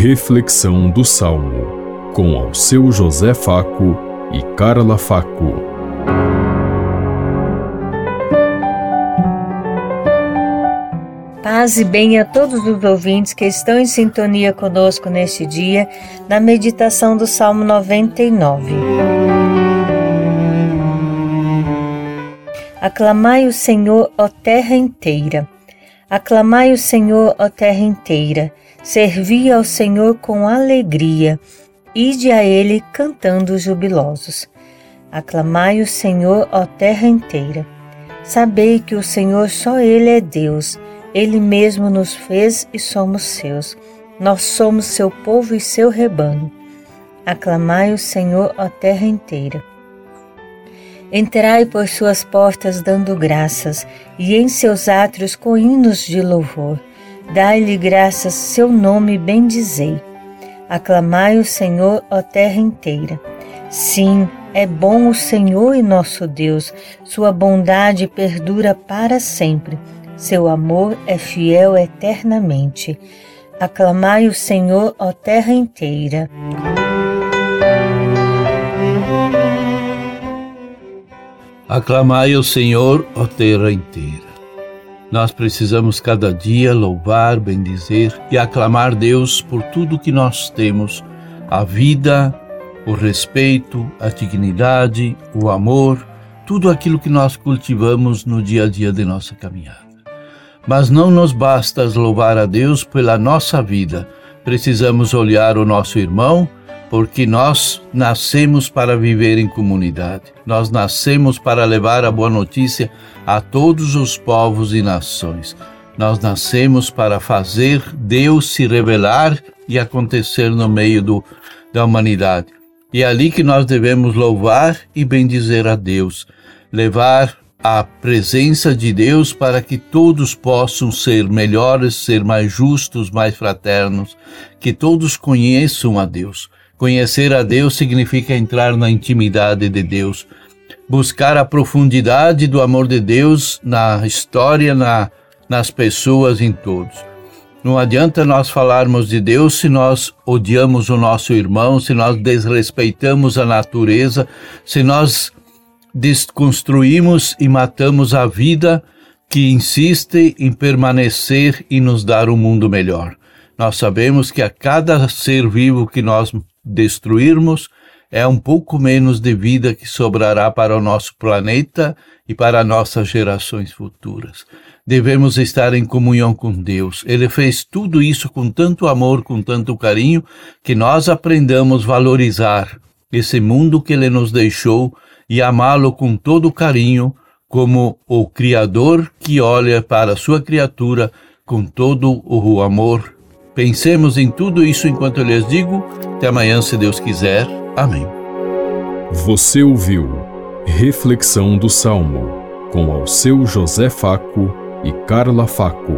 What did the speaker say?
Reflexão do Salmo, com ao seu José Faco e Carla Faco. Paz e bem a todos os ouvintes que estão em sintonia conosco neste dia, na meditação do Salmo 99. Aclamai o Senhor, ó terra inteira. Aclamai o Senhor, ó terra inteira. Servi ao Senhor com alegria. Ide a Ele cantando jubilosos. Aclamai o Senhor, ó terra inteira. Sabei que o Senhor só Ele é Deus. Ele mesmo nos fez e somos seus. Nós somos seu povo e seu rebanho. Aclamai o Senhor, ó terra inteira. Entrai por suas portas dando graças, e em seus átrios com hinos de louvor. Dai-lhe graças, seu nome bendizei. Aclamai o Senhor, ó terra inteira. Sim, é bom o Senhor e nosso Deus, sua bondade perdura para sempre, seu amor é fiel eternamente. Aclamai o Senhor, ó terra inteira. Aclamai o Senhor, ó terra inteira. Nós precisamos cada dia louvar, bendizer e aclamar Deus por tudo que nós temos: a vida, o respeito, a dignidade, o amor, tudo aquilo que nós cultivamos no dia a dia de nossa caminhada. Mas não nos basta louvar a Deus pela nossa vida, precisamos olhar o nosso irmão porque nós nascemos para viver em comunidade. Nós nascemos para levar a boa notícia a todos os povos e nações. Nós nascemos para fazer Deus se revelar e acontecer no meio do, da humanidade. E é ali que nós devemos louvar e bendizer a Deus, levar a presença de Deus para que todos possam ser melhores, ser mais justos, mais fraternos, que todos conheçam a Deus. Conhecer a Deus significa entrar na intimidade de Deus, buscar a profundidade do amor de Deus na história, na, nas pessoas, em todos. Não adianta nós falarmos de Deus se nós odiamos o nosso irmão, se nós desrespeitamos a natureza, se nós desconstruímos e matamos a vida que insiste em permanecer e nos dar um mundo melhor. Nós sabemos que a cada ser vivo que nós destruirmos, é um pouco menos de vida que sobrará para o nosso planeta e para nossas gerações futuras. Devemos estar em comunhão com Deus. Ele fez tudo isso com tanto amor, com tanto carinho, que nós aprendamos a valorizar esse mundo que Ele nos deixou e amá-lo com todo carinho, como o Criador que olha para a sua criatura com todo o amor Pensemos em tudo isso enquanto eu lhes digo. Até amanhã, se Deus quiser. Amém. Você ouviu Reflexão do Salmo com ao seu José Faco e Carla Faco.